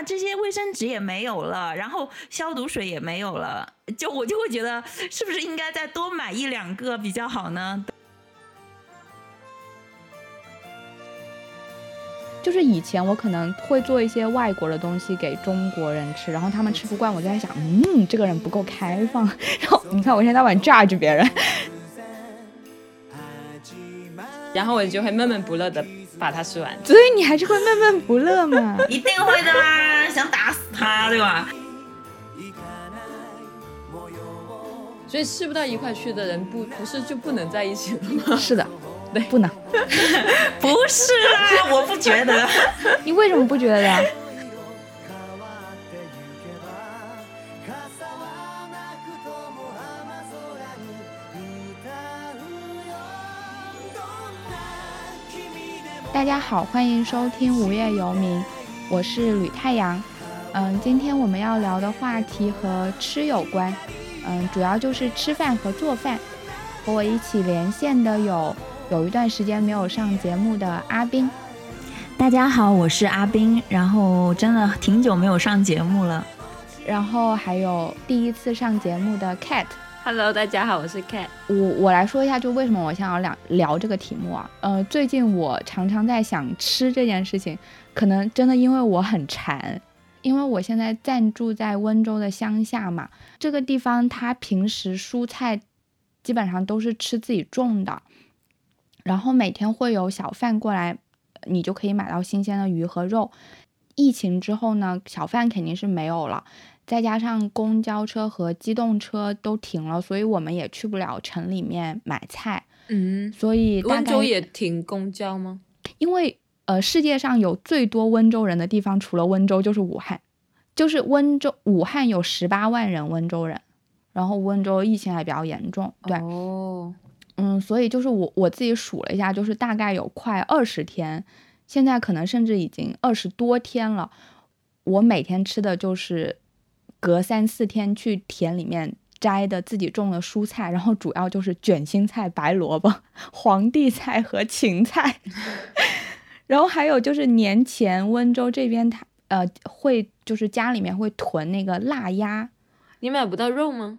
啊，这些卫生纸也没有了，然后消毒水也没有了，就我就会觉得是不是应该再多买一两个比较好呢？就是以前我可能会做一些外国的东西给中国人吃，然后他们吃不惯，我就在想，嗯，这个人不够开放。然后你看，我现在在玩 judge 别人，然后我就会闷闷不乐的把它吃完。所以你还是会闷闷不乐嘛？一定会的啦，想打死他，对吧？所以吃不到一块去的人，不不是就不能在一起了吗？是的。对，不能，不是啦，我不觉得。你为什么不觉得大家好，欢迎收听《无业游民》，我是吕太阳。嗯，今天我们要聊的话题和吃有关，嗯，主要就是吃饭和做饭。和我一起连线的有。有一段时间没有上节目的阿斌，大家好，我是阿斌。然后真的挺久没有上节目了。然后还有第一次上节目的 Hello，大家好，我是 Cat。我我来说一下，就为什么我想要聊聊这个题目啊？呃，最近我常常在想吃这件事情，可能真的因为我很馋，因为我现在暂住在温州的乡下嘛，这个地方它平时蔬菜基本上都是吃自己种的。然后每天会有小贩过来，你就可以买到新鲜的鱼和肉。疫情之后呢，小贩肯定是没有了，再加上公交车和机动车都停了，所以我们也去不了城里面买菜。嗯，所以温州也停公交吗？因为呃，世界上有最多温州人的地方，除了温州就是武汉，就是温州武汉有十八万人温州人，然后温州疫情还比较严重。对哦。嗯，所以就是我我自己数了一下，就是大概有快二十天，现在可能甚至已经二十多天了。我每天吃的就是隔三四天去田里面摘的自己种的蔬菜，然后主要就是卷心菜、白萝卜、皇帝菜和芹菜。然后还有就是年前温州这边他呃会就是家里面会囤那个腊鸭，你买不到肉吗？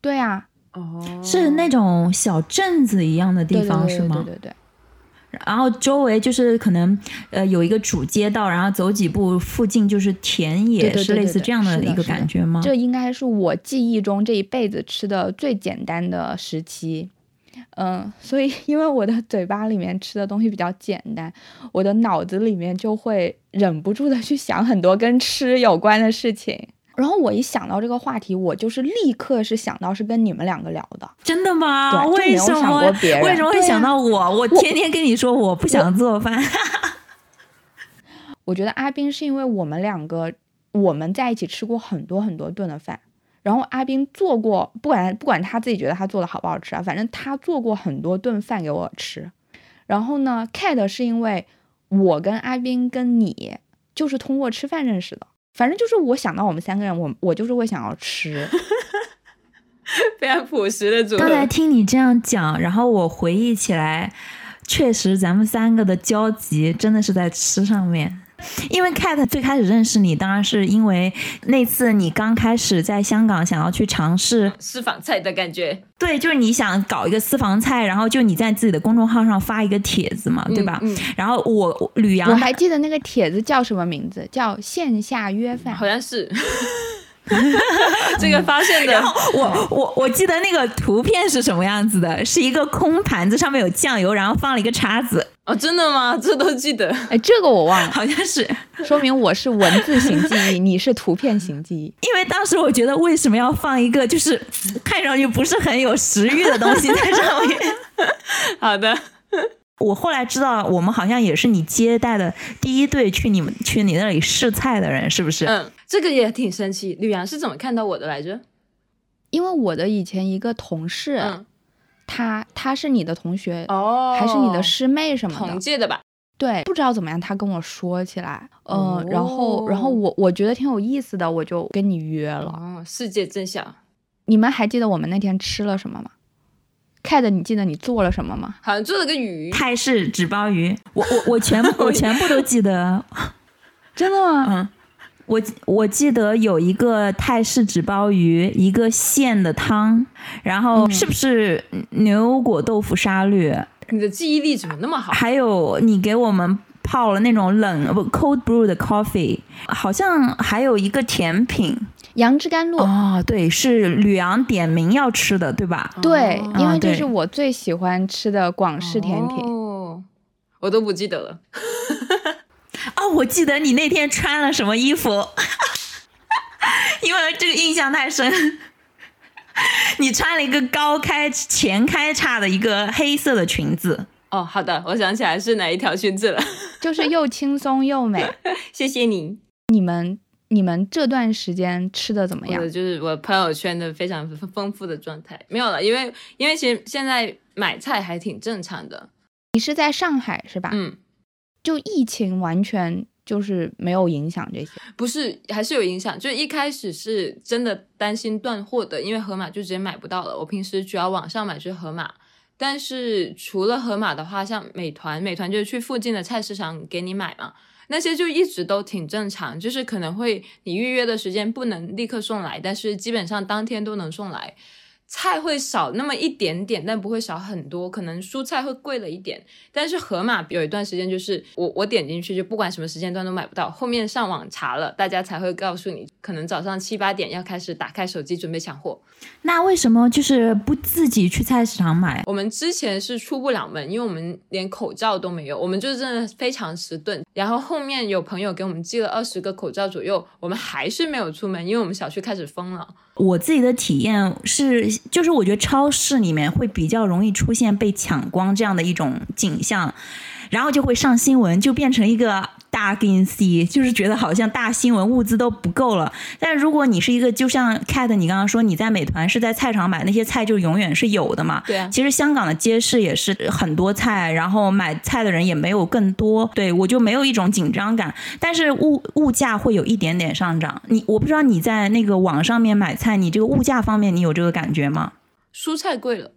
对啊。哦，是那种小镇子一样的地方是吗？对对对。然后周围就是可能呃有一个主街道，然后走几步附近就是田野，是类似这样的一个感觉吗？这应该是我记忆中这一辈子吃的最简单的时期。嗯，所以因为我的嘴巴里面吃的东西比较简单，我的脑子里面就会忍不住的去想很多跟吃有关的事情。然后我一想到这个话题，我就是立刻是想到是跟你们两个聊的，真的吗？对，为什么？为什么会想到我？我天天跟你说我不想做饭。我觉得阿斌是因为我们两个我们在一起吃过很多很多顿的饭，然后阿斌做过，不管不管他自己觉得他做的好不好吃啊，反正他做过很多顿饭给我吃。然后呢，Cat 是因为我跟阿斌跟你就是通过吃饭认识的。反正就是我想到我们三个人，我我就是会想要吃，非常朴实的组合。刚才听你这样讲，然后我回忆起来，确实咱们三个的交集真的是在吃上面。因为 Cat 最开始认识你，当然是因为那次你刚开始在香港想要去尝试私房菜的感觉。对，就是你想搞一个私房菜，然后就你在自己的公众号上发一个帖子嘛，对吧？嗯。然后我吕阳，我还记得那个帖子叫什么名字？叫线下约饭，好像是。这个发现的，我我我记得那个图片是什么样子的？是一个空盘子，上面有酱油，然后放了一个叉子。哦，真的吗？这都记得？哎，这个我忘了，好像是。说明我是文字型记忆，你是图片型记忆。因为当时我觉得，为什么要放一个就是看上去不是很有食欲的东西在上面？好的。我后来知道，我们好像也是你接待的第一对去你们去你那里试菜的人，是不是？嗯，这个也挺神奇。吕阳是怎么看到我的来着？因为我的以前一个同事，嗯，他他是你的同学哦，还是你的师妹什么的？同届的吧？对，不知道怎么样，他跟我说起来，嗯，然后然后我我觉得挺有意思的，我就跟你约了。哦，世界真小。你们还记得我们那天吃了什么吗？Cat，你记得你做了什么吗？好像做了个鱼，泰式纸包鱼。我我我全部我全部都记得，真的吗？嗯，我我记得有一个泰式纸包鱼，一个馅的汤，然后是不是牛油果豆腐沙律？你的记忆力怎么那么好？还有你给我们泡了那种冷不 cold brew 的 coffee，好像还有一个甜品杨枝甘露。哦，对，是吕阳点名要吃的，对吧？对，因为这是我最喜欢吃的广式甜品。哦，我都不记得了。哦，我记得你那天穿了什么衣服，因为这个印象太深。你穿了一个高开前开叉的一个黑色的裙子，哦，好的，我想起来是哪一条裙子了。就是又轻松又美。谢谢你。你们你们这段时间吃的怎么样？就是我朋友圈的非常丰富的状态，没有了，因为因为其实现在买菜还挺正常的，你是在上海是吧？嗯，就疫情完全就是没有影响这些。不是还是有影响，就一开始是真的担心断货的，因为盒马就直接买不到了，我平时主要网上买是盒马。但是除了盒马的话，像美团，美团就是去附近的菜市场给你买嘛，那些就一直都挺正常，就是可能会你预约的时间不能立刻送来，但是基本上当天都能送来。菜会少那么一点点，但不会少很多，可能蔬菜会贵了一点。但是盒马有一段时间就是我我点进去就不管什么时间段都买不到，后面上网查了，大家才会告诉你，可能早上七八点要开始打开手机准备抢货。那为什么就是不自己去菜市场买？我们之前是出不了门，因为我们连口罩都没有，我们就是真的非常迟钝。然后后面有朋友给我们寄了二十个口罩左右，我们还是没有出门，因为我们小区开始封了。我自己的体验是，就是我觉得超市里面会比较容易出现被抢光这样的一种景象，然后就会上新闻，就变成一个大 in C，就是觉得好像大新闻物资都不够了。但如果你是一个，就像 Cat 你刚刚说你在美团是在菜场买那些菜，就永远是有的嘛。对啊，其实香港的街市也是很多菜，然后买菜的人也没有更多，对我就没有一种紧张感。但是物物价会有一点点上涨，你我不知道你在那个网上面买菜，你这个物价方面你有这个感觉吗？蔬菜贵了，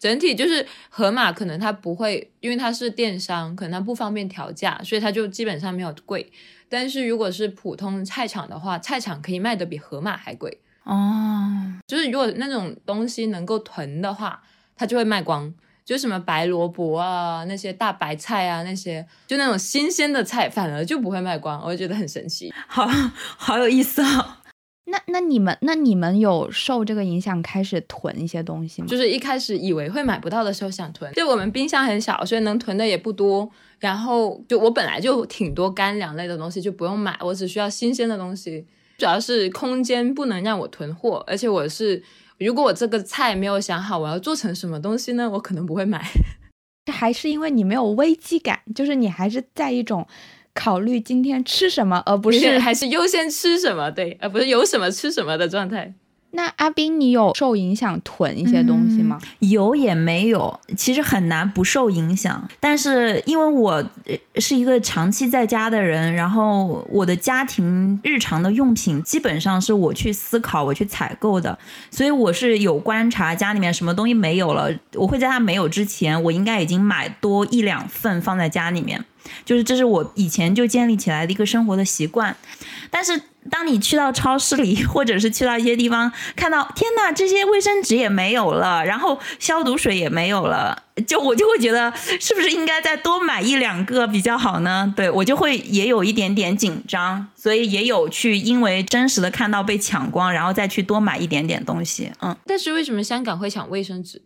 整体就是盒马可能它不会，因为它是电商，可能它不方便调价，所以它就基本上没有贵。但是如果是普通菜场的话，菜场可以卖的比盒马还贵。哦，就是如果那种东西能够囤的话，它就会卖光。就什么白萝卜啊，那些大白菜啊，那些就那种新鲜的菜，反而就不会卖光，我就觉得很神奇。好好有意思哦。那那你们那你们有受这个影响开始囤一些东西吗？就是一开始以为会买不到的时候想囤，就我们冰箱很小，所以能囤的也不多。然后就我本来就挺多干粮类的东西，就不用买，我只需要新鲜的东西。主要是空间不能让我囤货，而且我是如果我这个菜没有想好我要做成什么东西呢，我可能不会买。还是因为你没有危机感，就是你还是在一种考虑今天吃什么，而不是还是优先吃什么，对，而不是有什么吃什么的状态。那阿斌，你有受影响囤一些东西吗？有也没有，其实很难不受影响。但是因为我呃是一个长期在家的人，然后我的家庭日常的用品基本上是我去思考、我去采购的，所以我是有观察家里面什么东西没有了，我会在它没有之前，我应该已经买多一两份放在家里面。就是这是我以前就建立起来的一个生活的习惯，但是当你去到超市里，或者是去到一些地方，看到天呐，这些卫生纸也没有了，然后消毒水也没有了，就我就会觉得是不是应该再多买一两个比较好呢？对我就会也有一点点紧张，所以也有去因为真实的看到被抢光，然后再去多买一点点东西。嗯，但是为什么香港会抢卫生纸？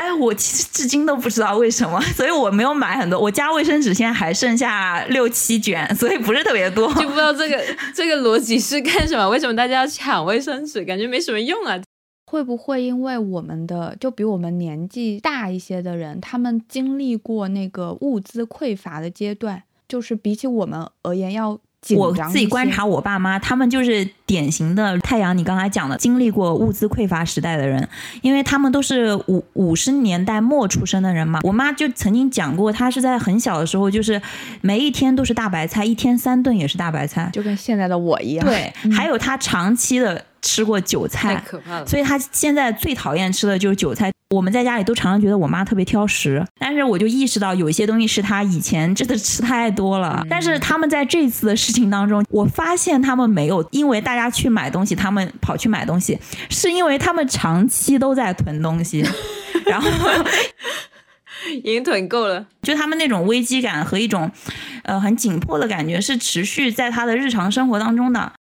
哎，我其实至今都不知道为什么，所以我没有买很多。我家卫生纸现在还剩下六七卷，所以不是特别多。就不知道这个这个逻辑是干什么？为什么大家要抢卫生纸？感觉没什么用啊。会不会因为我们的就比我们年纪大一些的人，他们经历过那个物资匮乏的阶段，就是比起我们而言要紧我自己观察我爸妈，他们就是典型的太阳。你刚才讲的，经历过物资匮乏时代的人，因为他们都是五五十年代末出生的人嘛。我妈就曾经讲过，她是在很小的时候，就是每一天都是大白菜，一天三顿也是大白菜。就跟现在的我一样。对，还有她长期的吃过韭太菜，可怕了。所以她现在最讨厌吃的就是韭菜。我们在家里都常常觉得我妈特别挑食，但是我就意识到有一些东西是她以前真的吃太多了。但是他们在这次的事情当中，我发现他们没有因为大家去买东西，他们跑去买东西，是因为他们长期都在囤东西，然后已经囤够了。就他们那种危机感和一种呃很紧迫的感觉是持续在他的日常生活当中的。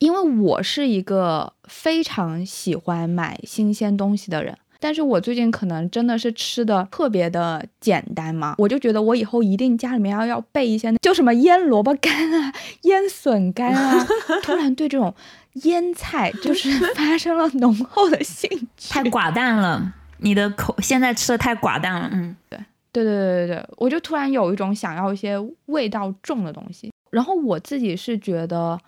因为我是一个非常喜欢买新鲜东西的人。但是我最近可能真的是吃的特别的简单嘛，我就觉得我以后一定家里面要要备一些，就什么腌萝卜干啊、腌笋干啊。突然对这种腌菜就是 发生了浓厚的兴趣，太寡淡了，你的口现在吃的太寡淡了。嗯，对，对对对对对，我就突然有一种想要一些味道重的东西。然后我自己是觉得。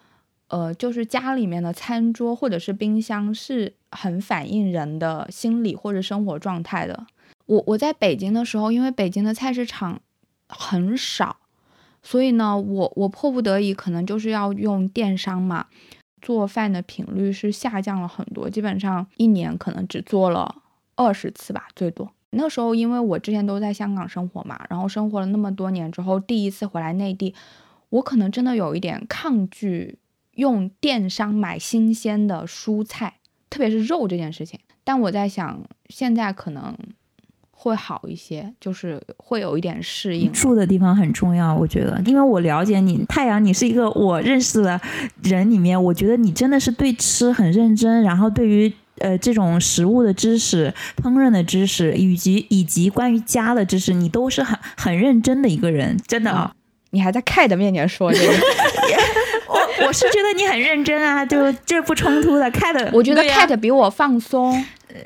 呃，就是家里面的餐桌或者是冰箱是很反映人的心理或者生活状态的。我我在北京的时候，因为北京的菜市场很少，所以呢，我我迫不得已可能就是要用电商嘛。做饭的频率是下降了很多，基本上一年可能只做了二十次吧，最多。那时候因为我之前都在香港生活嘛，然后生活了那么多年之后，第一次回来内地，我可能真的有一点抗拒。用电商买新鲜的蔬菜，特别是肉这件事情，但我在想，现在可能会好一些，就是会有一点适应。住的地方很重要，我觉得，因为我了解你，太阳，你是一个我认识的人里面，我觉得你真的是对吃很认真，然后对于呃这种食物的知识、烹饪的知识，以及以及关于家的知识，你都是很很认真的一个人，真的啊。你还在 Cat 面前说这个，我我是觉得你很认真啊，就这不冲突的。Cat，我觉得 Cat 比我放松，呃，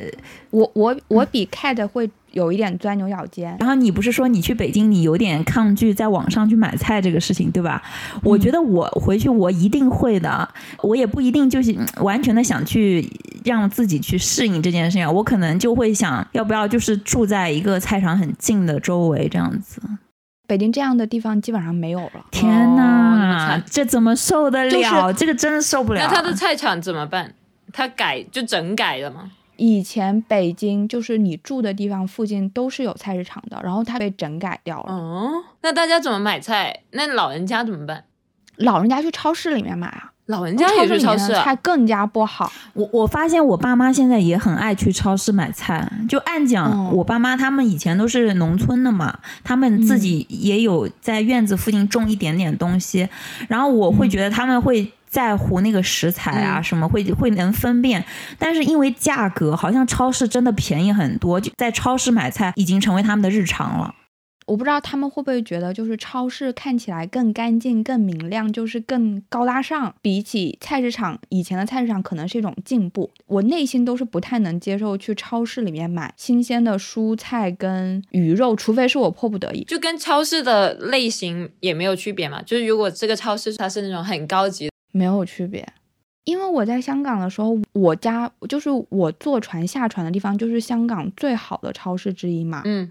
我我我比 Cat 会有一点钻牛角尖。然后你不是说你去北京，你有点抗拒在网上去买菜这个事情，对吧？我觉得我回去我一定会的，我也不一定就是完全的想去让自己去适应这件事情，我可能就会想要不要就是住在一个菜场很近的周围这样子。北京这样的地方基本上没有了。天哪，这怎么受得了？这个真的受不了。那他的菜场怎么办？他改就整改了吗？以前北京就是你住的地方附近都是有菜市场的，然后它被整改掉了。哦，那大家怎么买菜？那老人家怎么办？老人家去超市里面买啊。老人家也去超市，菜更加不好。我我发现我爸妈现在也很爱去超市买菜。就按讲，我爸妈他们以前都是农村的嘛，他们自己也有在院子附近种一点点东西。然后我会觉得他们会在乎那个食材啊，什么会会能分辨。但是因为价格，好像超市真的便宜很多，就在超市买菜已经成为他们的日常了。我不知道他们会不会觉得，就是超市看起来更干净、更明亮，就是更高大上。比起菜市场，以前的菜市场可能是一种进步。我内心都是不太能接受去超市里面买新鲜的蔬菜跟鱼肉，除非是我迫不得已。就跟超市的类型也没有区别嘛？就是如果这个超市它是那种很高级，没有区别。因为我在香港的时候，我家就是我坐船下船的地方，就是香港最好的超市之一嘛。嗯。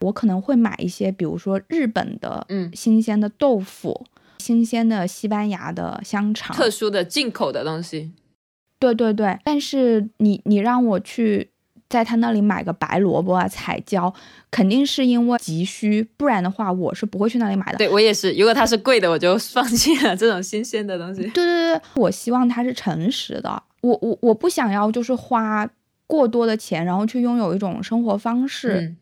我可能会买一些，比如说日本的，嗯，新鲜的豆腐，新鲜的西班牙的香肠，特殊的进口的东西。对对对，但是你你让我去在他那里买个白萝卜啊、彩椒，肯定是因为急需，不然的话我是不会去那里买的。对我也是，如果它是贵的，我就放弃了这种新鲜的东西。对对对，我希望它是诚实的，我我我不想要就是花过多的钱，然后去拥有一种生活方式。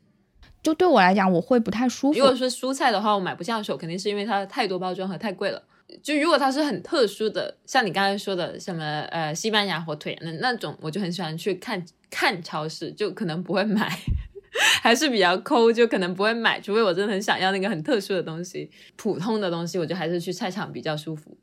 就对我来讲，我会不太舒服。如果是蔬菜的话，我买不下手，肯定是因为它太多包装和太贵了。就如果它是很特殊的，像你刚才说的什么呃西班牙火腿那那种，我就很喜欢去看看超市，就可能不会买，还是比较抠，就可能不会买，除非我真的很想要那个很特殊的东西。普通的东西，我就还是去菜场比较舒服。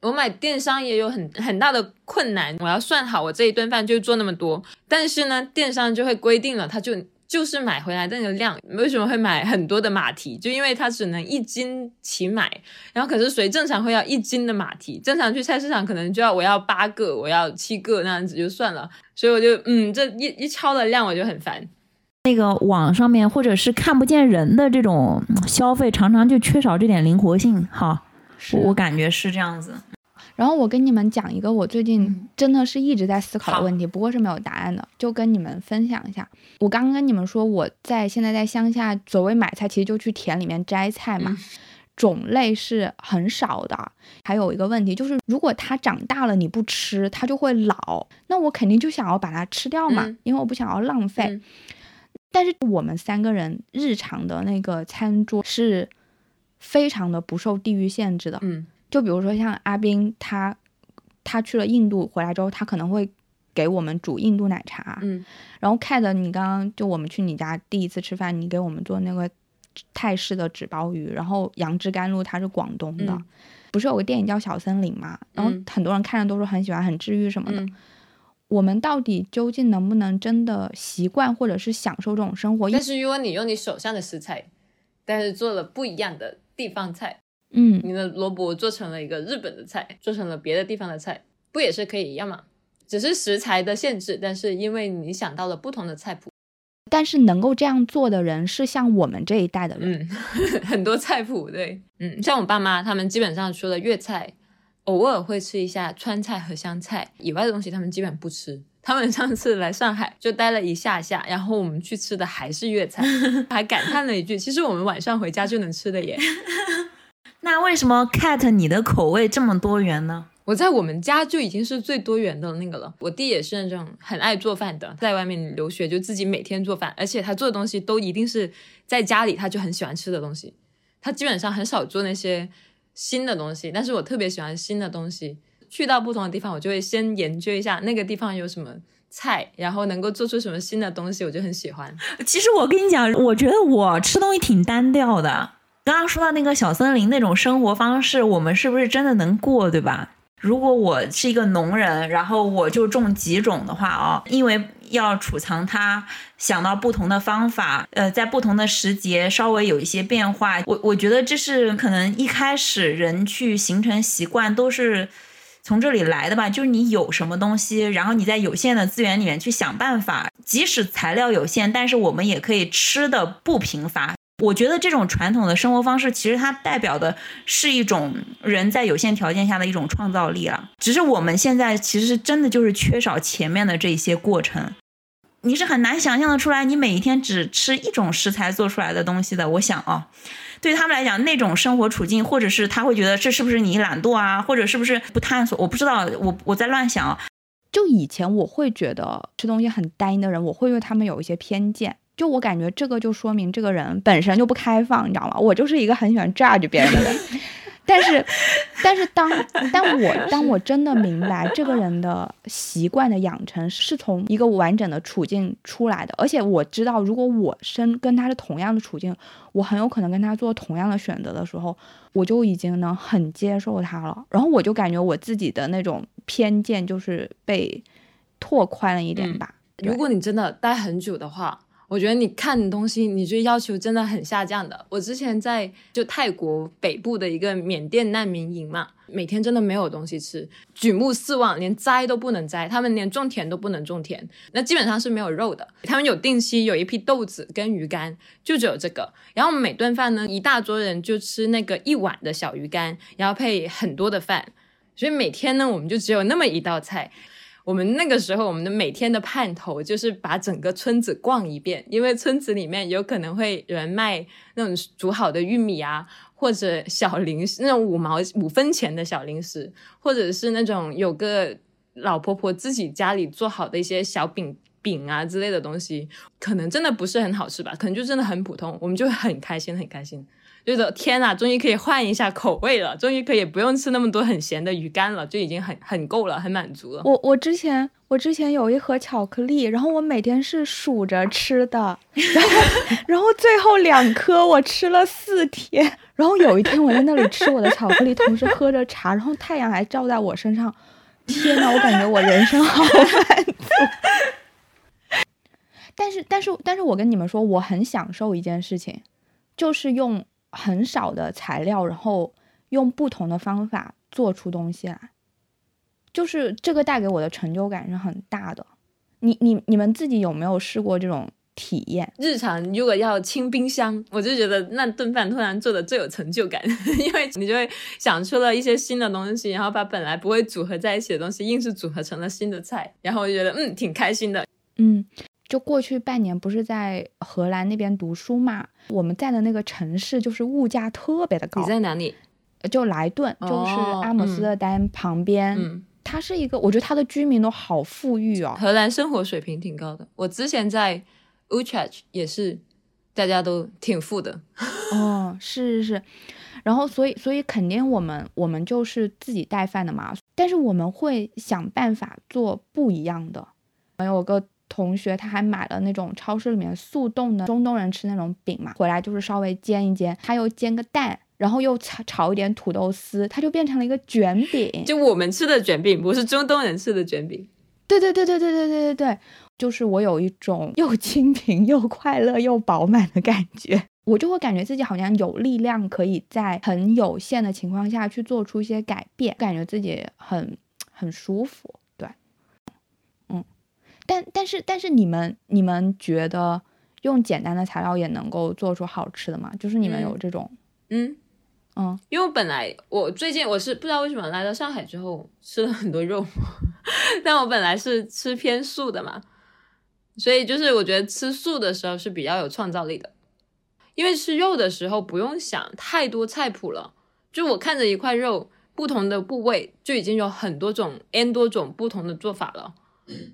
我买电商也有很很大的困难，我要算好我这一顿饭就做那么多，但是呢，电商就会规定了，它就。就是买回来的那个量，为什么会买很多的马蹄？就因为它只能一斤起买，然后可是谁正常会要一斤的马蹄？正常去菜市场可能就要我要八个，我要七个那样子就算了。所以我就嗯，这一一超的量我就很烦。那个网上面或者是看不见人的这种消费，常常就缺少这点灵活性。哈，我感觉是这样子。然后我跟你们讲一个我最近嗯。真的是一直在思考的问题，不过是没有答案的，就跟你们分享一下。我刚刚跟你们说，我在现在在乡下，所谓买菜其实就去田里面摘菜嘛，嗯。种类是很少的。还有一个问题就是，如果它长大了你不吃，它就会老，那我肯定就想要把它吃掉嘛，嗯。因为我不想要浪费。嗯。但是我们三个人日常的那个餐桌是非常的不受地域限制的，嗯就比如说像阿斌，他他去了印度回来之后，他可能会给我们煮印度奶茶。嗯然后 Cat，你刚刚就我们去你家第一次吃饭，你给我们做那个泰式的纸包鱼，然后杨枝甘露它是广东的，嗯不是有个电影叫《小森林》嘛？然后嗯很多人看着都说很喜欢，很治愈什么的。嗯，我们到底究竟能不能真的习惯或者是享受这种生活？但是如果你用你手上的食材，但是做了不一样的地方菜，嗯，你的萝卜做成了一个日本的菜，做成了别的地方的菜，不也是可以一样吗？只是食材的限制，但是因为你想到了不同的菜谱，但是能够这样做的人是像我们这一代的人。嗯，很多菜谱，对，嗯，像我爸妈他们基本上除了粤菜，偶尔会吃一下川菜和湘菜以外的东西，他们基本不吃。他们上次来上海就待了一下下，然后我们去吃的还是粤菜，还感叹了一句：“其实我们晚上回家就能吃的耶。”那为什么 Cat 你的口味这么多元呢？我在我们家就已经是最多元的那个了。我弟也是那种很爱做饭的，在外面留学就自己每天做饭，而且他做的东西都一定是在家里他就很喜欢吃的东西。他基本上很少做那些新的东西，但是我特别喜欢新的东西。去到不同的地方，我就会先研究一下那个地方有什么菜，然后能够做出什么新的东西，我就很喜欢。其实我跟你讲，我觉得我吃东西挺单调的。刚刚说到那个小森林那种生活方式，我们是不是真的能过，对吧？如果我是一个农人，然后我就种几种的话啊、因为要储藏它，想到不同的方法，呃，在不同的时节稍微有一些变化。我我觉得这是可能一开始人去形成习惯都是从这里来的吧，就是你有什么东西，然后你在有限的资源里面去想办法，即使材料有限，但是我们也可以吃的不贫乏。我觉得这种传统的生活方式，其实它代表的是一种人在有限条件下的一种创造力啊。只是我们现在其实真的就是缺少前面的这些过程，你是很难想象的出来，你每一天只吃一种食材做出来的东西的。我想啊，对他们来讲，那种生活处境，或者是他会觉得这是不是你懒惰啊，或者是不是不探索？我不知道，我我在乱想啊。就以前我会觉得吃东西很单一的人，我会对他们有一些偏见。就我感觉这个就说明这个人本身就不开放，你知道吗？我就是一个很喜欢 judge 别人的人。但是，但是当但我当我真的明白这个人的习惯的养成是从一个完整的处境出来的，而且我知道，如果我身跟他是同样的处境，我很有可能跟他做同样的选择的时候，我就已经能很接受他了。然后我就感觉我自己的那种偏见就是被拓宽了一点吧。对如果你真的待很久的话，我觉得你看东西，你就要求真的很下降的。我之前在就泰国北部的一个缅甸难民营嘛，每天真的没有东西吃，举目四望，连摘都不能摘，他们连种田都不能种田，那基本上是没有肉的。他们有定期有一批豆子跟鱼干，就只有这个。然后每顿饭呢，一大桌人就吃那个一碗的小鱼干，然后配很多的饭，所以每天呢，我们就只有那么一道菜。我们那个时候，我们的每天的盼头就是把整个村子逛一遍，因为村子里面有可能会有人卖那种煮好的玉米啊，或者小零食，那种五毛五分钱的小零食，或者是那种有个老婆婆自己家里做好的一些小饼饼啊之类的东西，可能真的不是很好吃吧，可能就真的很普通，我们就很开心，很开心。觉得天呐，终于可以换一下口味了，终于可以不用吃那么多很咸的鱼干了，就已经很很够了，很满足了。我我之前我之前有一盒巧克力，然后我每天是数着吃的，然 后然后最后两颗我吃了四天，然后有一天我在那里吃我的巧克力，同时喝着茶，然后太阳还照在我身上，天呐，我感觉我人生好满足。但是但是但是我跟你们说，我很享受一件事情，就是用很少的材料，然后用不同的方法做出东西来。就是这个带给我的成就感是很大的。你你你们自己有没有试过这种体验。日常如果要清冰箱，我就觉得那顿饭突然做的最有成就感，因为你就会想出了一些新的东西，然后把本来不会组合在一起的东西硬是组合成了新的菜，然后我就觉得嗯挺开心的。嗯，就过去半年不是在荷兰那边读书嘛，我们在的那个城市就是物价特别的高。你在哪里？就莱顿，就是阿姆斯特丹旁边。嗯，它是一个，我觉得它的居民都好富裕哦。荷兰生活水平挺高的。我之前在 Utrecht 也是，大家都挺富的。哦，是是是。然后，所以所以肯定我们我们就是自己带饭的嘛，但是我们会想办法做不一样的。我有个同学，他还买了那种超市里面速冻的中东人吃那种饼嘛，回来就是稍微煎一煎，他又煎个蛋。然后又炒炒一点土豆丝，它就变成了一个卷饼。就我们吃的卷饼，不是中东人吃的卷饼。对对对对对对对对对，就是我有一种又清贫又快乐又饱满的感觉，我就会感觉自己好像有力量，可以在很有限的情况下去做出一些改变，感觉自己很很舒服。但但是但是你们你们觉得用简单的材料也能够做出好吃的吗？就是你们有这种嗯。嗯，因为本来我最近我是不知道为什么来到上海之后吃了很多肉，但我本来是吃偏素的嘛，所以就是我觉得吃素的时候是比较有创造力的，因为吃肉的时候不用想太多菜谱了，就我看着一块肉不同的部位就已经有很多种 n 多种不同的做法了。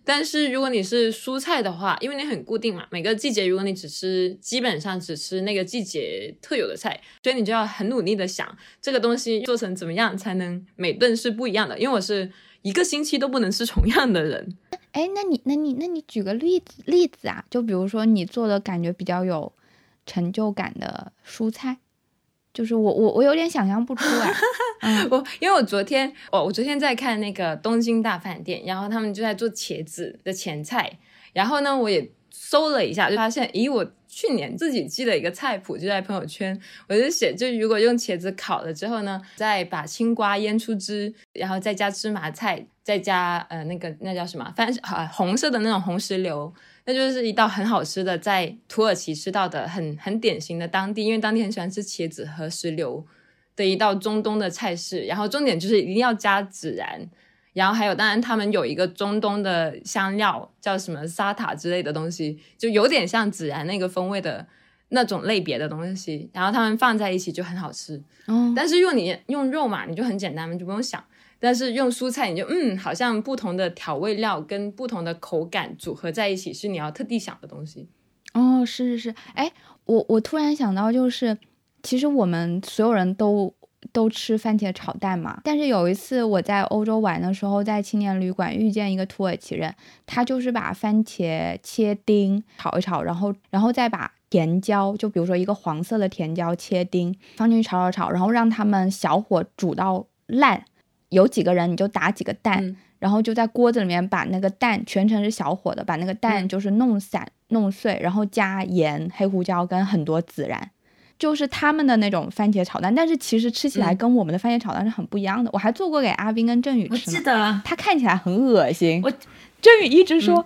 但是如果你是蔬菜的话，因为你很固定嘛，每个季节如果你只吃，基本上只吃那个季节特有的菜，所以你就要很努力的想这个东西做成怎么样才能每顿是不一样的。因为我是一个星期都不能吃同样的人。哎，那你那你那你举个例子例子啊？就比如说你做的感觉比较有成就感的蔬菜。就是我我我有点想象不出来，我因为我昨天我我昨天在看那个东京大饭店，然后他们就在做茄子的前菜，然后呢我也搜了一下，就发现，咦，我去年自己记了一个菜谱，就在朋友圈，我就写，就如果用茄子烤了之后呢，再把青瓜腌出汁，然后再加芝麻菜，再加呃那个那叫什么，番呃红色的那种红石榴。那就是一道很好吃的，在土耳其吃到的很很典型的当地，因为当地很喜欢吃茄子和石榴的一道中东的菜式。然后重点就是一定要加孜然，然后还有当然他们有一个中东的香料叫什么沙塔之类的东西，就有点像孜然那个风味的那种类别的东西。然后他们放在一起就很好吃。哦，但是用你用肉嘛，你就很简单嘛，就不用想。但是用蔬菜，你就嗯，好像不同的调味料跟不同的口感组合在一起，是你要特地想的东西。哦，是是是，哎，我我突然想到，就是其实我们所有人都都吃番茄炒蛋嘛。但是有一次我在欧洲玩的时候，在青年旅馆遇见一个土耳其人，他就是把番茄切丁炒一炒，然后然后再把甜椒，就比如说一个黄色的甜椒切丁放进去炒炒炒，然后让他们小火煮到烂。有几个人你就打几个蛋，然后就在锅子里面把那个蛋全程是小火的，把那个蛋就是弄散弄碎，然后加盐、黑胡椒跟很多孜然，就是他们的那种番茄炒蛋。但是其实吃起来跟我们的番茄炒蛋是很不一样的。我还做过给阿斌跟振宇吃，我记得他看起来很恶心。我振宇一直说。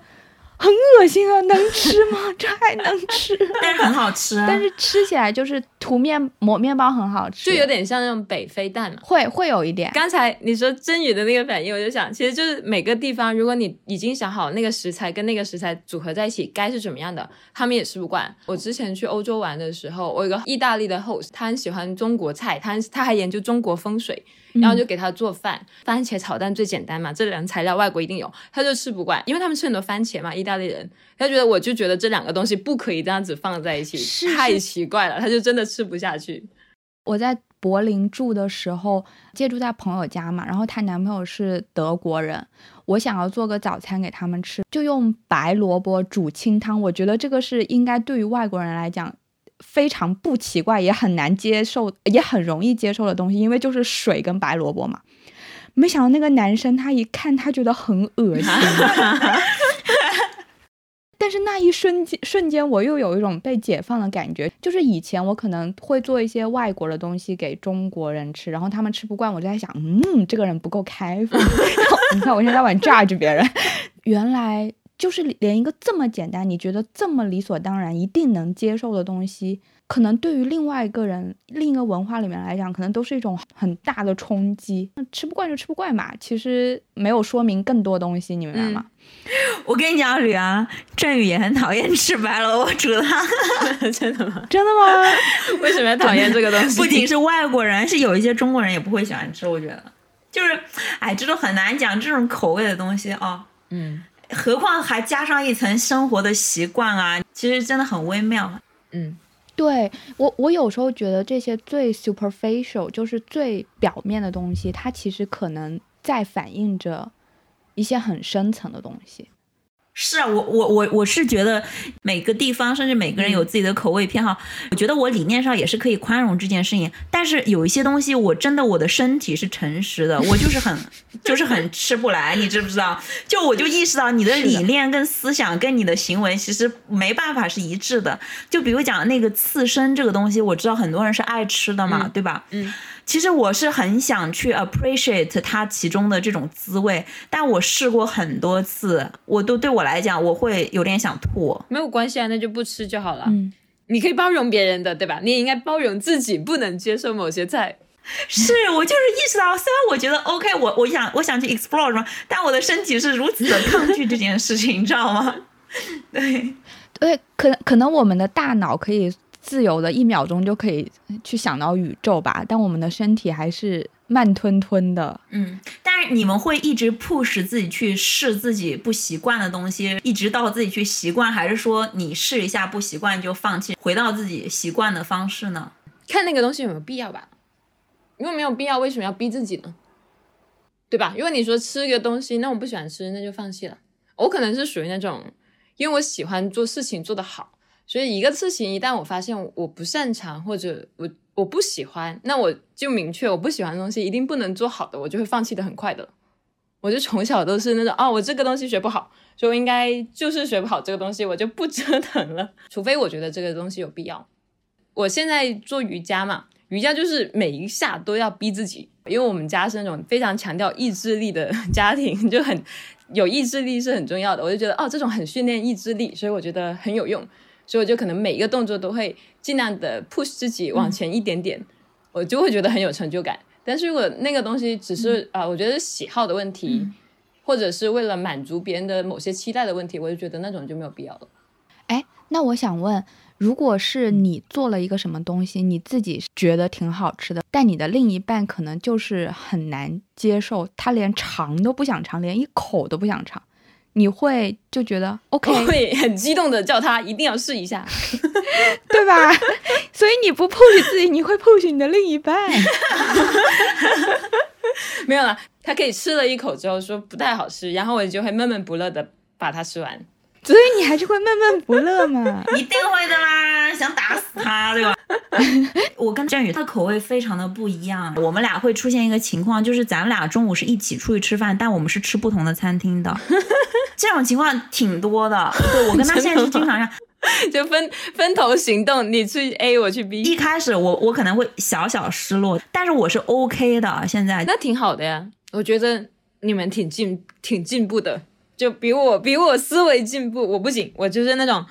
很恶心啊，能吃吗？这还能吃？但是很好吃，啊但是吃起来就是涂面抹面包很好吃，就有点像那种北非蛋嘛，会会有一点。刚才你说真宇的那个反应，我就想，其实就是每个地方，如果你已经想好那个食材跟那个食材组合在一起该是怎么样的，他们也吃不惯。我之前去欧洲玩的时候，我有个意大利的 host，他很喜欢中国菜，他他还研究中国风水。然后就给他做饭，番茄炒蛋最简单嘛，这两个材料外国一定有，他就吃不惯，因为他们吃很多番茄嘛，意大利人，他觉得我就觉得这两个东西不可以这样子放在一起，太奇怪了，他就真的吃不下去。我在柏林住的时候，借住在朋友家嘛，然后她男朋友是德国人，我想要做个早餐给他们吃，就用白萝卜煮清汤，我觉得这个是应该对于外国人来讲。非常不奇怪，也很难接受，也很容易接受的东西，因为就是水跟白萝卜嘛。没想到那个男生他一看，他觉得很恶心。但是那一瞬间，瞬间我又有一种被解放的感觉。就是以前我可能会做一些外国的东西给中国人吃，然后他们吃不惯，我就在想，嗯，这个人不够开放。你看我现在在玩 judge 别人，原来。就是连一个这么简单，你觉得这么理所当然、一定能接受的东西，可能对于另外一个人、另一个文化里面来讲，可能都是一种很大的冲击。那吃不惯就吃不惯嘛，其实没有说明更多东西，你明白吗？我跟你讲，吕阳，振宇也很讨厌吃白萝卜煮汤。真的吗？真的吗？为什么要讨厌这个东西？不仅是外国人，是有一些中国人也不会喜欢吃。我觉得，就是，哎，这都很难讲这种口味的东西啊。嗯何况还加上一层生活的习惯啊，其实真的很微妙。嗯，对我，我有时候觉得这些最 superficial，就是最表面的东西，它其实可能在反映着一些很深层的东西。是啊，我我我我是觉得每个地方甚至每个人有自己的口味偏好，我觉得我理念上也是可以宽容这件事情。但是有一些东西，我真的我的身体是诚实的，我就是很 就是很吃不来，你知不知道？就我就意识到你的理念跟思想跟你的行为其实没办法是一致的。就比如讲那个刺身这个东西，我知道很多人是爱吃的嘛，嗯对吧？嗯。其实我是很想去 appreciate 它其中的这种滋味，但我试过很多次，我都对我来讲，我会有点想吐。没有关系啊，那就不吃就好了。嗯，你可以包容别人的，对吧？你也应该包容自己不能接受某些菜。是我就是意识到，虽然我觉得 OK，我我想我想去 explore 什么，但我的身体是如此的抗拒这件事情，你知道吗？对，对，可能可能我们的大脑可以自由的一秒钟就可以去想到宇宙吧，但我们的身体还是慢吞吞的。嗯，但是你们会一直 push 自己去试自己不习惯的东西，一直到自己去习惯，还是说你试一下不习惯就放弃，回到自己习惯的方式呢？看那个东西有没有必要吧。如果没有必要，为什么要逼自己呢？对吧？如果你说吃一个东西，那我不喜欢吃，那就放弃了。我可能是属于那种，因为我喜欢做事情做得好，所以一个事情一旦我发现我不擅长或者我我不喜欢，那我就明确我不喜欢的东西一定不能做好的，我就会放弃的很快的。我就从小都是那种，哦，我这个东西学不好，所以我应该就是学不好这个东西，我就不折腾了，除非我觉得这个东西有必要。我现在做瑜伽嘛，瑜伽就是每一下都要逼自己，因为我们家是那种非常强调意志力的 家庭，就很有意志力是很重要的。我就觉得哦，这种很训练意志力，所以我觉得很有用，所以我就可能每一个动作都会尽量的 push 自己往前一点点，我就会觉得很有成就感。但是如果那个东西只是啊、呃我觉得是喜好的问题，或者是为了满足别人的某些期待的问题，我就觉得那种就没有必要了。哎，那我想问，如果是你做了一个什么东西，你自己觉得挺好吃的，但你的另一半可能就是很难接受，他连尝都不想尝，连一口都不想尝，你会就觉得 OK 我会很激动的叫他一定要试一下。对吧？所以你不 push 自己，你会 push 你的另一半。没有了，他可以吃了一口之后说不太好吃，然后我就会闷闷不乐的把它吃完。所以你还是会闷闷不乐嘛？一定会的啦，想打死他，对吧？我跟振宇他的口味非常的不一样，我们俩会出现一个情况，就是咱们俩中午是一起出去吃饭，但我们是吃不同的餐厅的，这种情况挺多的。对我跟他现在是经常这样，就分分头行动，你去 A，我去 B 一开始我我可能会小小失落，但是我是 OK 的。现在那挺好的呀。我觉得你们挺进挺进步的，就比我比我思维进步。我不行，我就是那种。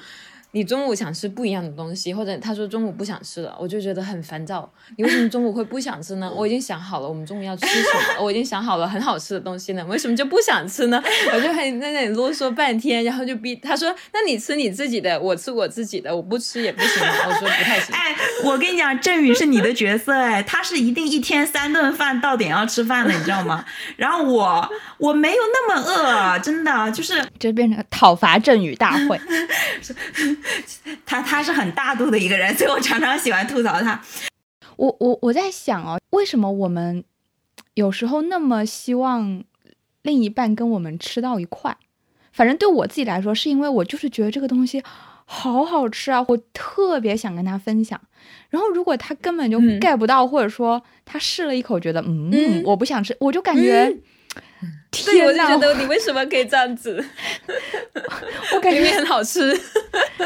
你中午想吃不一样的东西，或者他说中午不想吃了，我就觉得很烦躁。你为什么中午会不想吃呢？我已经想好了，我们中午要吃什么，我已经想好了很好吃的东西呢，为什么就不想吃呢？我就很在那里啰嗦半天，然后就逼他说：“那你吃你自己的，我吃我自己的，我不吃也不行吗？”我说不太行。哎，我跟你讲，振宇是你的角色，哎，他是一定一天三顿饭到点要吃饭的，你知道吗？然后我我没有那么饿，真的就是这变成讨伐振宇大会。他他是很大度的一个人，所以我常常喜欢吐槽他。我我我在想哦，为什么我们有时候那么希望另一半跟我们吃到一块？反正对我自己来说，是因为我就是觉得这个东西好好吃啊，我特别想跟他分享。然后如果他根本就嗯 get 不到，或者说他试了一口觉得嗯嗯我不想吃，我就感觉、对，我天呐，就觉得你为什么可以这样子？我感觉很好吃。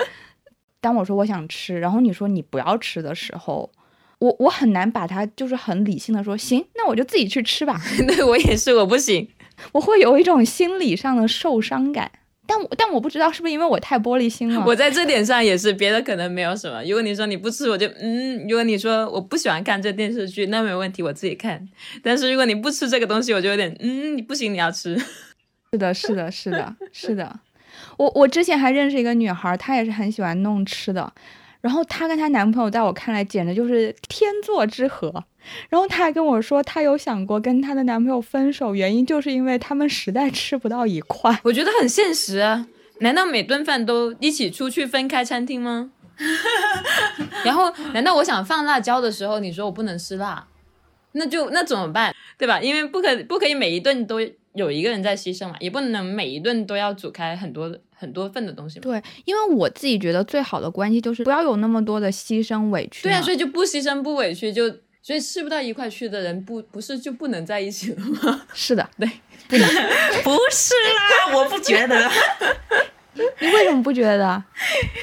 当我说我想吃，然后你说你不要吃的时候，我我很难把它就是很理性的说行，那我就自己去吃吧。对我也是，我不行。我会有一种心理上的受伤感，但我但我不知道是不是因为我太玻璃心了。我在这点上也是，别的可能没有什么。如果你说你不吃，我就嗯；如果你说我不喜欢看这电视剧，那没问题，我自己看。但是如果你不吃这个东西，我就有点嗯，你不行，你要吃。是的，是的，是的，是的。我我之前还认识一个女孩，她也是很喜欢弄吃的。然后她跟她男朋友在我看来简直就是天作之合。然后她还跟我说，她有想过跟她的男朋友分手，原因就是因为他们实在吃不到一块。我觉得很现实啊，难道每顿饭都一起出去分开餐厅吗？然后难道我想放辣椒的时候，你说我不能吃辣，那就那怎么办？对吧？因为不可不可以每一顿都有一个人在牺牲嘛，也不能每一顿都要煮开很多。很多份的东西，对，因为我自己觉得最好的关系就是不要有那么多的牺牲委屈。对啊，所以就不牺牲不委屈，就所以吃不到一块去的人，不不是就不能在一起了吗？是的，对，不能，不是啦，我不觉得。你为什么不觉得？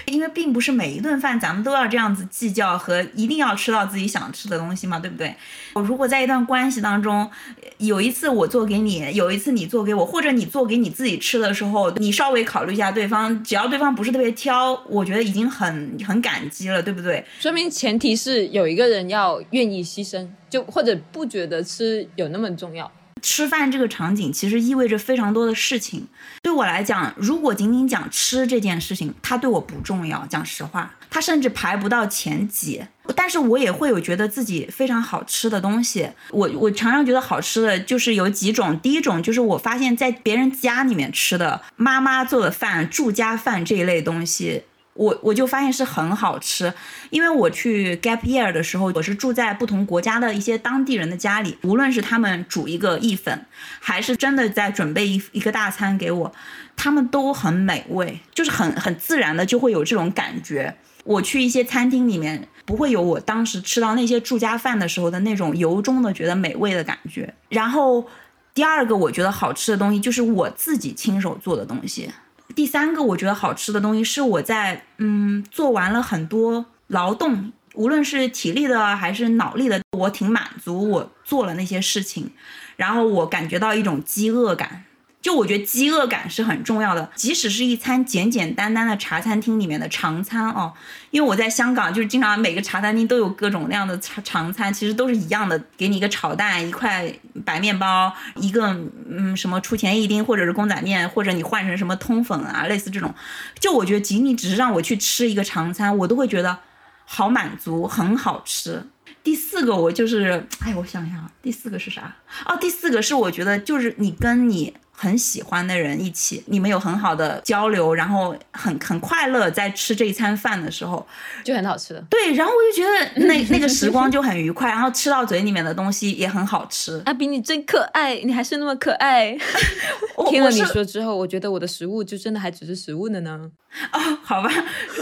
因为并不是每一顿饭咱们都要这样子计较和一定要吃到自己想吃的东西嘛，对不对？我如果在一段关系当中，有一次我做给你，有一次你做给我，或者你做给你自己吃的时候，你稍微考虑一下对方，只要对方不是特别挑，我觉得已经很很感激了，对不对？说明前提是有一个人要愿意牺牲，就或者不觉得吃有那么重要。吃饭这个场景其实意味着非常多的事情。对我来讲，如果仅仅讲吃这件事情，它对我不重要。讲实话，它甚至排不到前几。但是我也会有觉得自己非常好吃的东西。我我常常觉得好吃的就是有几种。第一种就是我发现，在别人家里面吃的妈妈做的饭、住家饭这一类东西。我我就发现是很好吃，因为我去 gap year 的时候，我是住在不同国家的一些当地人的家里，无论是他们煮一个意粉，还是真的在准备一一个大餐给我，他们都很美味，就是很很自然的就会有这种感觉。我去一些餐厅里面，不会有我当时吃到那些住家饭的时候的那种由衷的觉得美味的感觉。然后第二个我觉得好吃的东西，就是我自己亲手做的东西。第三个我觉得好吃的东西是我在嗯做完了很多劳动，无论是体力的还是脑力的，我挺满足我做了那些事情，然后我感觉到一种饥饿感。就我觉得饥饿感是很重要的，即使是一餐简简单单的茶餐厅里面的常餐哦，因为我在香港就是经常每个茶餐厅都有各种各样的常常餐，其实都是一样的，给你一个炒蛋，一块白面包，一个嗯什么出前一丁或者是公仔面，或者你换成什么通粉啊，类似这种，就我觉得仅仅只是让我去吃一个常餐，我都会觉得好满足，很好吃。第四个我就是，哎，我想想，第四个是啥？哦，第四个是我觉得就是你跟你。很喜欢的人一起，你们有很好的交流，然后很很快乐，在吃这一餐饭的时候就很好吃的。对，然后我就觉得那那个时光就很愉快，然后吃到嘴里面的东西也很好吃。阿比你真可爱，你还是那么可爱。听了你说之后，我觉得我的食物就真的还只是食物的呢。哦，好吧，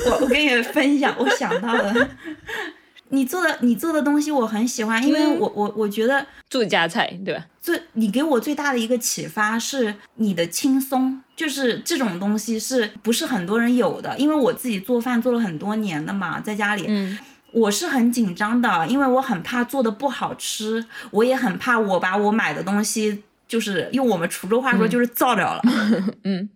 我我跟你分享，我想到了。你做的你做的东西我很喜欢，因为我我我觉得住家菜对吧？最你给我最大的一个启发是你的轻松，就是这种东西是不是很多人有的？因为我自己做饭做了很多年的嘛，在家里，嗯，我是很紧张的，因为我很怕做的不好吃，我也很怕我把我买的东西就是用我们滁州话说就是造掉了，嗯。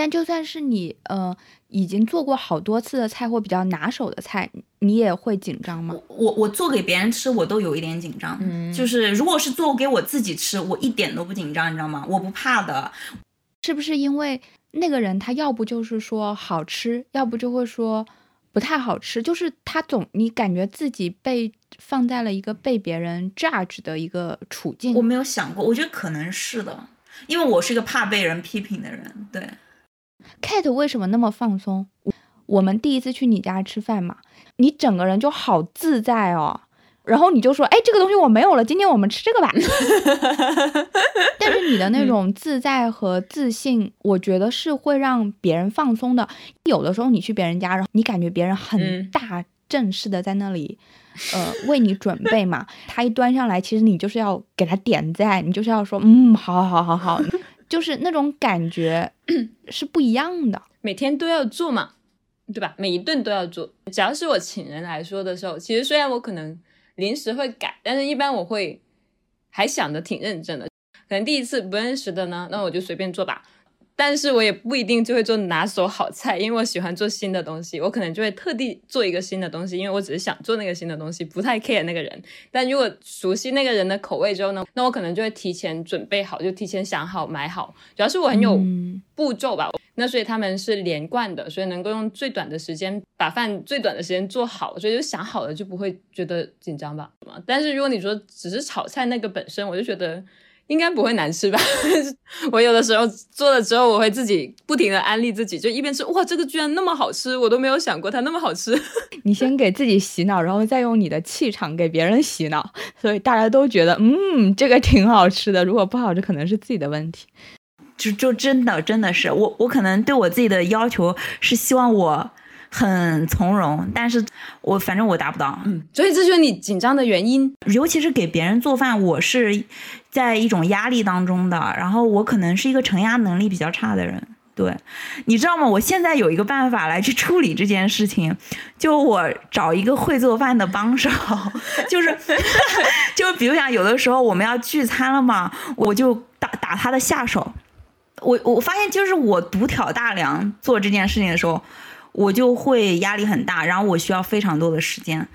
但就算是你呃已经做过好多次的菜或比较拿手的菜，你也会紧张吗？我我做给别人吃，我都有一点紧张。嗯，就是如果是做给我自己吃，我一点都不紧张，你知道吗？我不怕的。是不是因为那个人他要不就是说好吃，要不就会说不太好吃，就是他总你感觉自己被放在了一个被别人 judge 的一个处境。我没有想过，我觉得可能是的，因为我是一个怕被人批评的人。对。Kate 为什么那么放松？我们第一次去你家吃饭嘛，你整个人就好自在哦。然后你就说：“哎，这个东西我没有了，今天我们吃这个吧。”但是你的那种自在和自信，我觉得是会让别人放松的。有的时候你去别人家，然后你感觉别人很大正式的在那里，呃，为你准备嘛。他一端上来，其实你就是要给他点赞，你就是要说：“嗯，好好好好好。”就是那种感觉 是不一样的，每天都要做嘛，对吧？每一顿都要做。只要是我请人来说的时候，其实虽然我可能临时会改，但是一般我会还想的挺认真的。可能第一次不认识的呢，那我就随便做吧。但是我也不一定就会做拿手好菜，因为我喜欢做新的东西，我可能就会特地做一个新的东西，因为我只是想做那个新的东西，不太 care 那个人。但如果熟悉那个人的口味之后呢，那我可能就会提前准备好，就提前想好买好。主要是我很有步骤吧，那所以他们是连贯的，所以能够用最短的时间把饭最短的时间做好，所以就想好了就不会觉得紧张吧。但是如果你说只是炒菜那个本身，我就觉得。应该不会难吃吧？我有的时候做了之后，我会自己不停的安利自己，就一边吃，哇，这个居然那么好吃，我都没有想过它那么好吃。你先给自己洗脑，然后再用你的气场给别人洗脑，所以大家都觉得，嗯，这个挺好吃的。如果不好吃，可能是自己的问题。就就真的真的是我，我可能对我自己的要求是希望我。很从容，但是我反正我达不到，嗯，所以这就是你紧张的原因。尤其是给别人做饭，我是在一种压力当中的，然后我可能是一个承压能力比较差的人。对，你知道吗？我现在有一个办法来去处理这件事情，就我找一个会做饭的帮手，就是，就比如讲，有的时候我们要聚餐了嘛，我就打打他的下手。我我发现，就是我独挑大梁做这件事情的时候。我就会压力很大，然后我需要非常多的时间。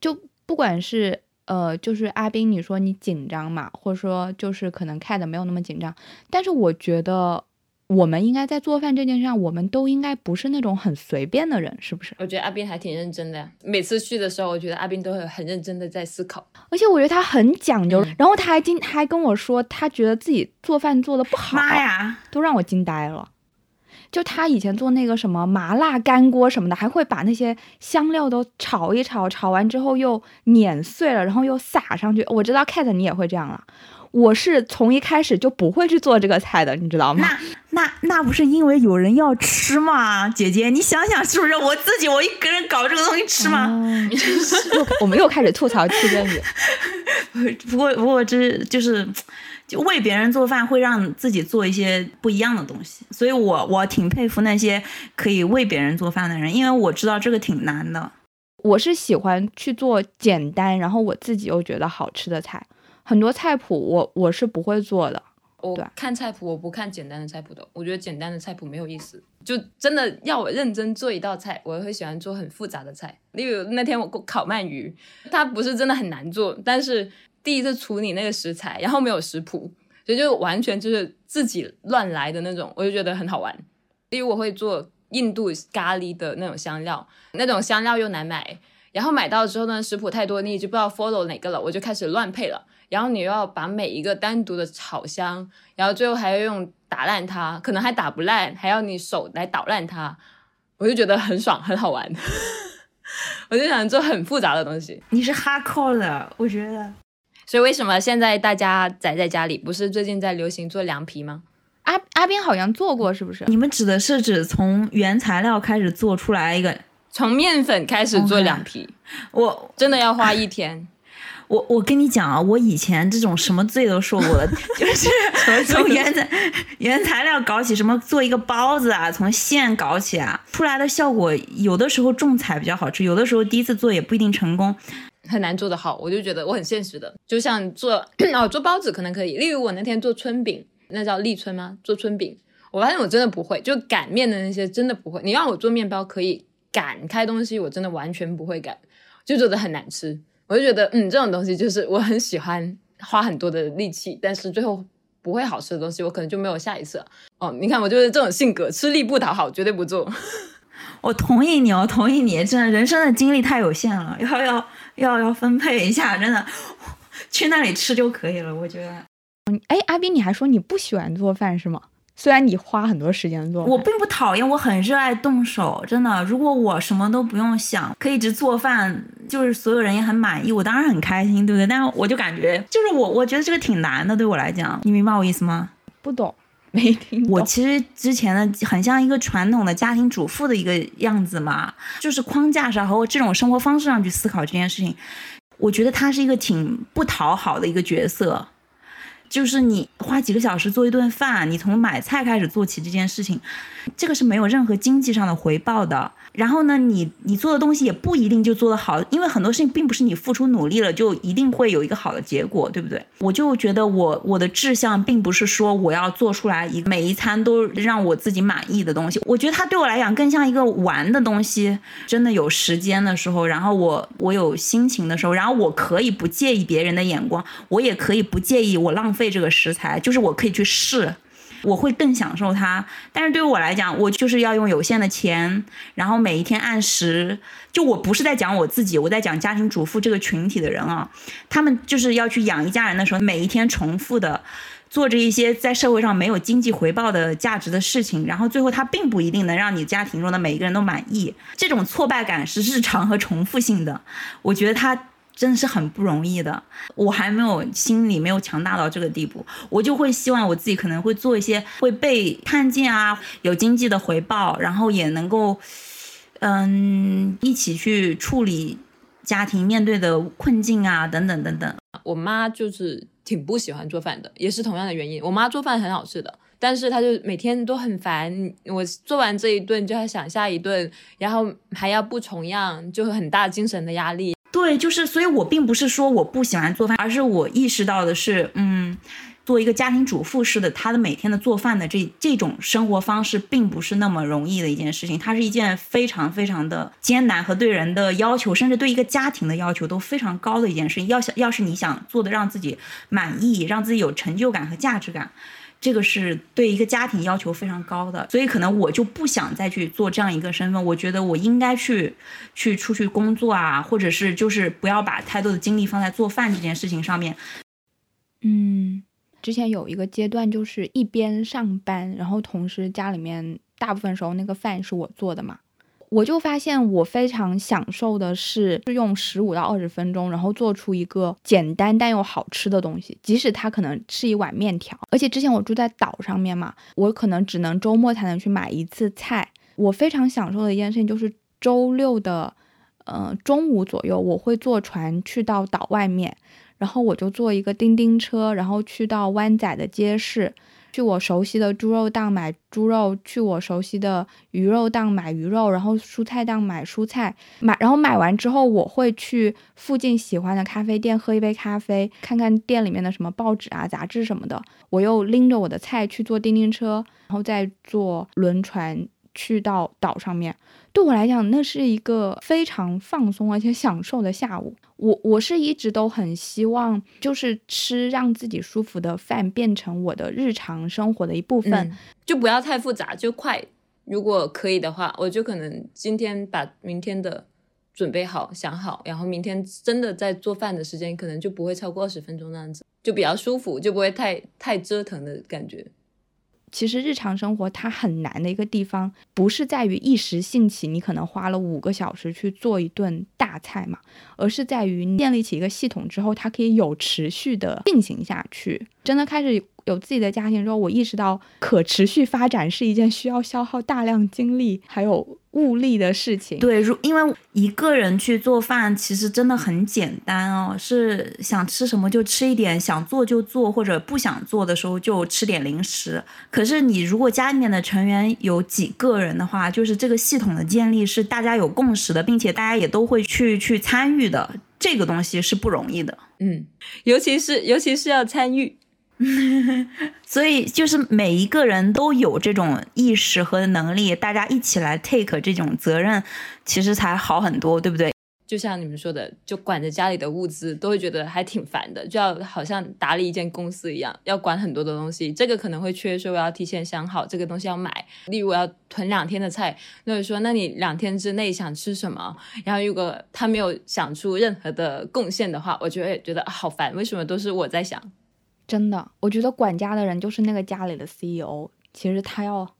就不管是呃，就是阿斌，你说你紧张嘛，或者说就是可能看的没有那么紧张，但是我觉得我们应该在做饭这件事上，我们都应该不是那种很随便的人，是不是？我觉得阿斌还挺认真的呀，每次去的时候，我觉得阿斌都会很认真的在思考，而且我觉得他很讲究。然后他还今还跟我说，他觉得自己做饭做的不好，妈呀，都让我惊呆了。就他以前做那个什么麻辣干锅什么的，还会把那些香料都炒一炒，炒完之后又碾碎了，然后又撒上去。我知道 Cat 你也会这样了，我是从一开始就不会去做这个菜的，你知道吗？那那那不是因为有人要吃吗？姐姐，你想想是不是？我自己我一个人搞这个东西吃吗？我们又开始吐槽气氛里。不过不过这就是。就为别人做饭会让自己做一些不一样的东西，所以我我挺佩服那些可以为别人做饭的人，因为我知道这个挺难的。我是喜欢去做简单，然后我自己又觉得好吃的菜。很多菜谱我我是不会做的。我看菜谱我不看简单的菜谱的，我觉得简单的菜谱没有意思。就真的要我认真做一道菜，我会喜欢做很复杂的菜。例如那天我烤鳗鱼，它不是真的很难做，但是。第一次处理那个食材，然后没有食谱，所以就完全就是自己乱来的那种，我就觉得很好玩。例如我会做印度咖喱的那种香料，那种香料又难买，然后买到之后呢，食谱太多，你就不知道 follow 哪个了，我就开始乱配了。然后你又要把每一个单独的炒香，然后最后还要用打烂它，可能还打不烂，还要你手来捣烂它，我就觉得很爽，很好玩。我就想做很复杂的东西。你是 hardcore 的，我觉得。所以为什么现在大家宅在家里？不是最近在流行做凉皮吗？阿阿斌好像做过，是不是？你们指的是指从原材料开始做出来一个，从面粉开始做凉皮？我真的要花一天。我我跟你讲啊，我以前这种什么罪都受过了，就是 从原材原材料搞起，什么做一个包子啊，从馅搞起啊，出来的效果有的时候重彩比较好吃，有的时候第一次做也不一定成功。很难做得好，我就觉得我很现实的，就像做 哦做包子可能可以，例如我那天做春饼，那叫立春吗？做春饼，我发现我真的不会，就擀面的那些真的不会。你让我做面包可以擀开东西，我真的完全不会擀，就做的很难吃。我就觉得嗯，这种东西就是我很喜欢花很多的力气，但是最后不会好吃的东西，我可能就没有下一次了。哦，你看我就是这种性格，吃力不讨好，绝对不做。我同意你，我同意你，真的人生的精力太有限了，要要。要要分配一下，真的，去那里吃就可以了。我觉得，哎，阿斌，你还说你不喜欢做饭是吗？虽然你花很多时间做，我并不讨厌，我很热爱动手，真的。如果我什么都不用想，可以一直做饭，就是所有人也很满意，我当然很开心，对不对？但是我就感觉，就是我，我觉得这个挺难的，对我来讲，你明白我意思吗？不懂。没听我其实之前的很像一个传统的家庭主妇的一个样子嘛，就是框架上和这种生活方式上去思考这件事情，我觉得他是一个挺不讨好的一个角色。就是你花几个小时做一顿饭，你从买菜开始做起这件事情，这个是没有任何经济上的回报的。然后呢，你你做的东西也不一定就做得好，因为很多事情并不是你付出努力了就一定会有一个好的结果，对不对？我就觉得我我的志向并不是说我要做出来一每一餐都让我自己满意的东西，我觉得它对我来讲更像一个玩的东西。真的有时间的时候，然后我我有心情的时候，然后我可以不介意别人的眼光，我也可以不介意我浪费这个食材，就是我可以去试。我会更享受它，但是对于我来讲，我就是要用有限的钱，然后每一天按时。就我不是在讲我自己，我在讲家庭主妇这个群体的人啊，他们就是要去养一家人的时候，每一天重复的做着一些在社会上没有经济回报的价值的事情，然后最后他并不一定能让你家庭中的每一个人都满意。这种挫败感是日常和重复性的，我觉得他。真的是很不容易的，我还没有心里没有强大到这个地步，我就会希望我自己可能会做一些会被看见啊，有经济的回报，然后也能够，嗯，一起去处理家庭面对的困境啊，等等等等。我妈就是挺不喜欢做饭的，也是同样的原因。我妈做饭很好吃的，但是她就每天都很烦，我做完这一顿就要想下一顿，然后还要不重样，就很大精神的压力。对，就是，所以我并不是说我不喜欢做饭，而是我意识到的是，嗯，做一个家庭主妇似的，她的每天的做饭的这这种生活方式，并不是那么容易的一件事情，它是一件非常非常的艰难和对人的要求，甚至对一个家庭的要求都非常高的一件事情。要想要是你想做的让自己满意，让自己有成就感和价值感。这个是对一个家庭要求非常高的，所以可能我就不想再去做这样一个身份。我觉得我应该去去出去工作啊，或者是就是不要把太多的精力放在做饭这件事情上面。嗯，之前有一个阶段，就是一边上班，然后同时家里面大部分时候那个饭是我做的嘛。我就发现，我非常享受的是是用十五到二十分钟，然后做出一个简单但又好吃的东西。即使它可能是一碗面条，而且之前我住在岛上面嘛，我可能只能周末才能去买一次菜。我非常享受的一件事情就是周六的，呃，中午左右，我会坐船去到岛外面，然后我就坐一个叮叮车，然后去到湾仔的街市。去我熟悉的猪肉档买猪肉，去我熟悉的鱼肉档买鱼肉，然后蔬菜档买蔬菜，买然后买完之后，我会去附近喜欢的咖啡店喝一杯咖啡，看看店里面的什么报纸啊、杂志什么的。我又拎着我的菜去坐叮叮车，然后再坐轮船去到岛上面。对我来讲，那是一个非常放松而且享受的下午。我我是一直都很希望，就是吃让自己舒服的饭变成我的日常生活的一部分，就不要太复杂，就快。如果可以的话，我就可能今天把明天的准备好、想好，然后明天真的在做饭的时间可能就不会超过二十分钟那样子，就比较舒服，就不会太太折腾的感觉。其实日常生活它很难的一个地方，不是在于一时兴起，你可能花了五个小时去做一顿大菜嘛，而是在于建立起一个系统之后，它可以有持续的进行下去。真的开始有自己的家庭之后，我意识到可持续发展是一件需要消耗大量精力还有。物力的事情，对，如因为一个人去做饭，其实真的很简单哦，是想吃什么就吃一点，想做就做，或者不想做的时候就吃点零食。可是你如果家里面的成员有几个人的话，就是这个系统的建立是大家有共识的，并且大家也都会去去参与的，这个东西是不容易的。嗯，尤其是尤其是要参与。所以就是每一个人都有这种意识和能力，大家一起来 take 这种责任，其实才好很多，对不对？就像你们说的，就管着家里的物资，都会觉得还挺烦的，就要好像打理一间公司一样，要管很多的东西。这个可能会缺，说我要提前想好这个东西要买，例如我要囤两天的菜，那就说那你两天之内想吃什么？然后如果他没有想出任何的贡献的话，我就会觉得好烦，为什么都是我在想？真的，我觉得管家的人就是那个家里的 CEO。其实他要，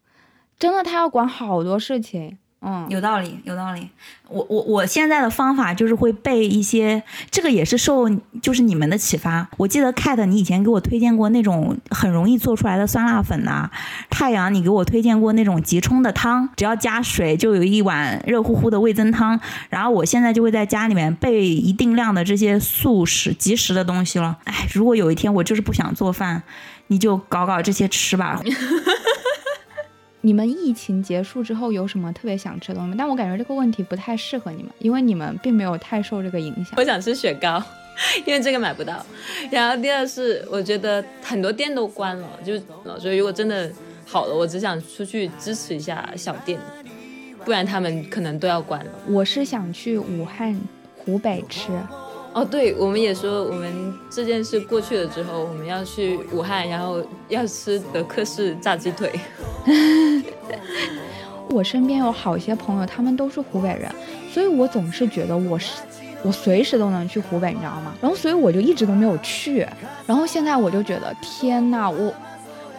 真的他要管好多事情。嗯，有道理，有道理。我我我现在的方法就是会备一些，这个也是受就是你们的启发。我记得 Cat 你以前给我推荐过那种很容易做出来的酸辣粉呐、太阳你给我推荐过那种即冲的汤，只要加水就有一碗热乎乎的味增汤。然后我现在就会在家里面备一定量的这些速食即食的东西了。哎，如果有一天我就是不想做饭，你就搞搞这些吃吧。你们疫情结束之后有什么特别想吃的东西吗？但我感觉这个问题不太适合你们，因为你们并没有太受这个影响。我想吃雪糕，因为这个买不到。然后第二是，我觉得很多店都关了，就所以如果真的好了，我只想出去支持一下小店，不然他们可能都要关了。我是想去武汉、湖北吃，哦，对，我们也说，我们这件事过去了之后，我们要去武汉，然后要吃德克士炸鸡腿。我身边有好些朋友，他们都是湖北人，所以我总是觉得我是我随时都能去湖北，你知道吗？然后所以我就一直都没有去，然后现在我就觉得天呐，我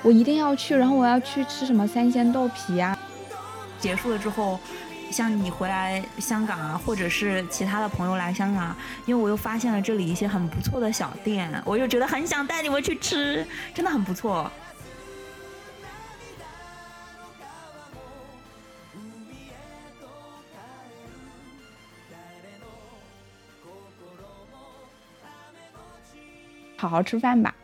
我一定要去，然后我要去吃什么三鲜豆皮啊，结束了之后，像你回来香港啊，或者是其他的朋友来香港，因为我又发现了这里一些很不错的小店，我就觉得很想带你们去吃，真的很不错。好好吃饭吧。